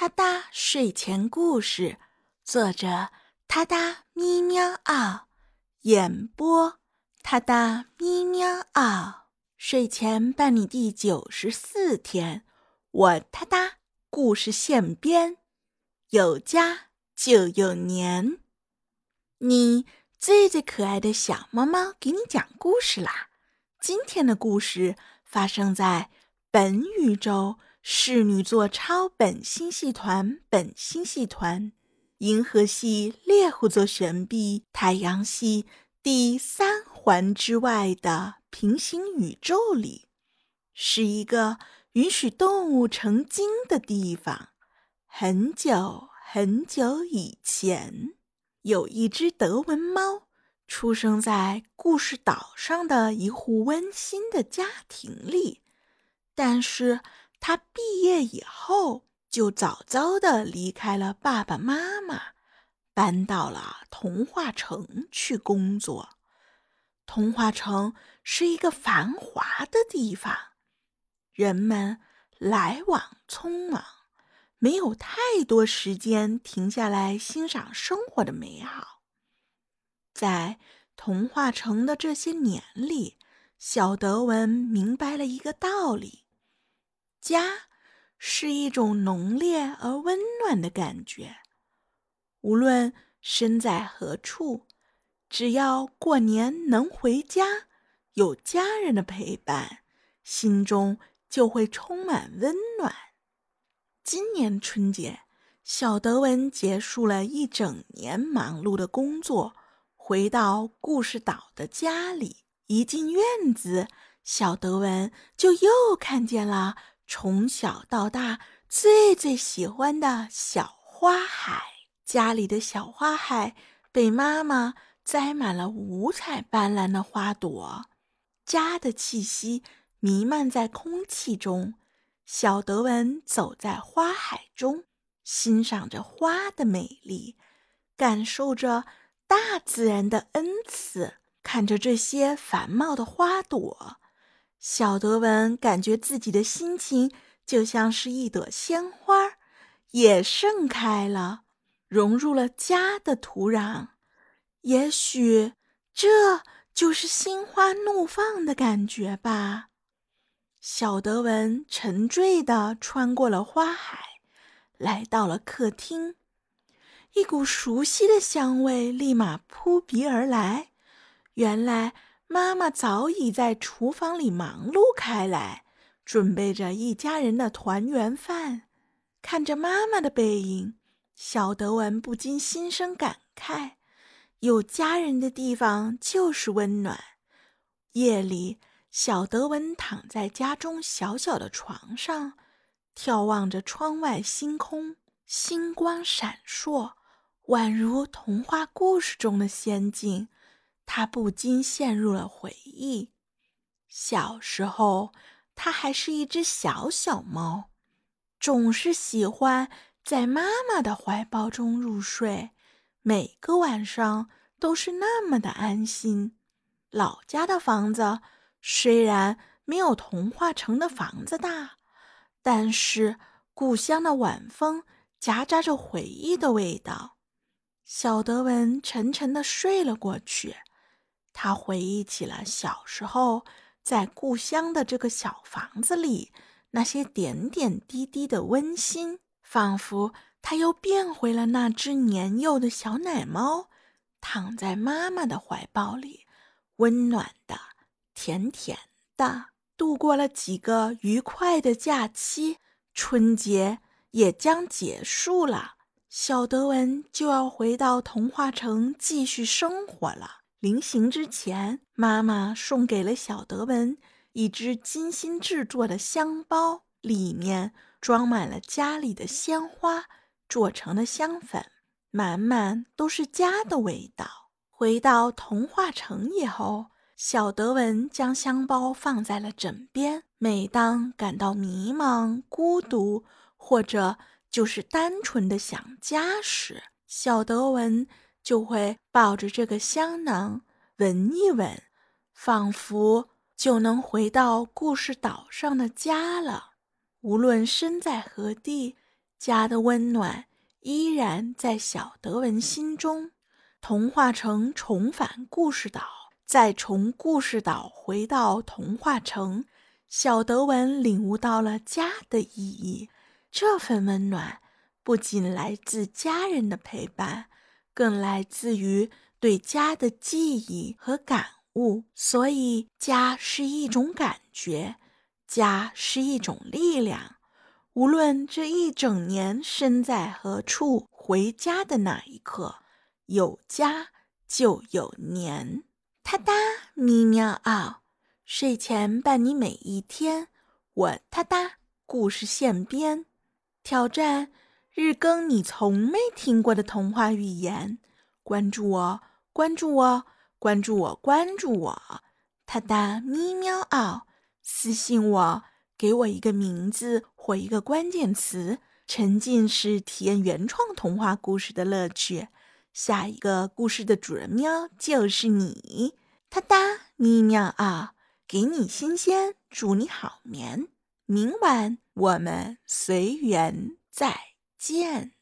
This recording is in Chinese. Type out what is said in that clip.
他哒睡前故事，作者他哒咪喵嗷，演播他哒咪喵嗷。睡前伴你第九十四天，我他哒故事现编，有家就有年。你最最可爱的小猫猫给你讲故事啦！今天的故事发生在本宇宙。侍女座超本星系团、本星系团、银河系猎户座旋臂、太阳系第三环之外的平行宇宙里，是一个允许动物成精的地方。很久很久以前，有一只德文猫出生在故事岛上的一户温馨的家庭里，但是。他毕业以后就早早的离开了爸爸妈妈，搬到了童话城去工作。童话城是一个繁华的地方，人们来往匆忙，没有太多时间停下来欣赏生活的美好。在童话城的这些年里，小德文明白了一个道理。家是一种浓烈而温暖的感觉，无论身在何处，只要过年能回家，有家人的陪伴，心中就会充满温暖。今年春节，小德文结束了一整年忙碌的工作，回到故事岛的家里，一进院子，小德文就又看见了。从小到大最最喜欢的小花海，家里的小花海被妈妈栽满了五彩斑斓的花朵，家的气息弥漫在空气中。小德文走在花海中，欣赏着花的美丽，感受着大自然的恩赐，看着这些繁茂的花朵。小德文感觉自己的心情就像是一朵鲜花，也盛开了，融入了家的土壤。也许这就是心花怒放的感觉吧。小德文沉醉地穿过了花海，来到了客厅，一股熟悉的香味立马扑鼻而来。原来。妈妈早已在厨房里忙碌开来，准备着一家人的团圆饭。看着妈妈的背影，小德文不禁心生感慨：有家人的地方就是温暖。夜里，小德文躺在家中小小的床上，眺望着窗外星空，星光闪烁，宛如童话故事中的仙境。他不禁陷入了回忆。小时候，他还是一只小小猫，总是喜欢在妈妈的怀抱中入睡，每个晚上都是那么的安心。老家的房子虽然没有童话城的房子大，但是故乡的晚风夹杂着回忆的味道。小德文沉沉的睡了过去。他回忆起了小时候在故乡的这个小房子里那些点点滴滴的温馨，仿佛他又变回了那只年幼的小奶猫，躺在妈妈的怀抱里，温暖的、甜甜的，度过了几个愉快的假期。春节也将结束了，小德文就要回到童话城继续生活了。临行之前，妈妈送给了小德文一只精心制作的香包，里面装满了家里的鲜花做成的香粉，满满都是家的味道。回到童话城以后，小德文将香包放在了枕边。每当感到迷茫、孤独，或者就是单纯的想家时，小德文。就会抱着这个香囊闻一闻，仿佛就能回到故事岛上的家了。无论身在何地，家的温暖依然在小德文心中。童话城重返故事岛，再从故事岛回到童话城，小德文领悟到了家的意义。这份温暖不仅来自家人的陪伴，更来自于对家的记忆和感悟。所以，家是一种感觉，家是一种力量。无论这一整年身在何处，回家的那一刻，有家就有年。哒哒咪喵嗷，睡前伴你每一天。我哒哒故事现编，挑战日更你从没听过的童话语言。关注我，关注我，关注我，关注我。哒哒咪喵嗷，私信我。给我一个名字或一个关键词，沉浸式体验原创童话故事的乐趣。下一个故事的主人喵就是你，哒哒咪喵啊！给你新鲜，祝你好眠。明晚我们随缘再见。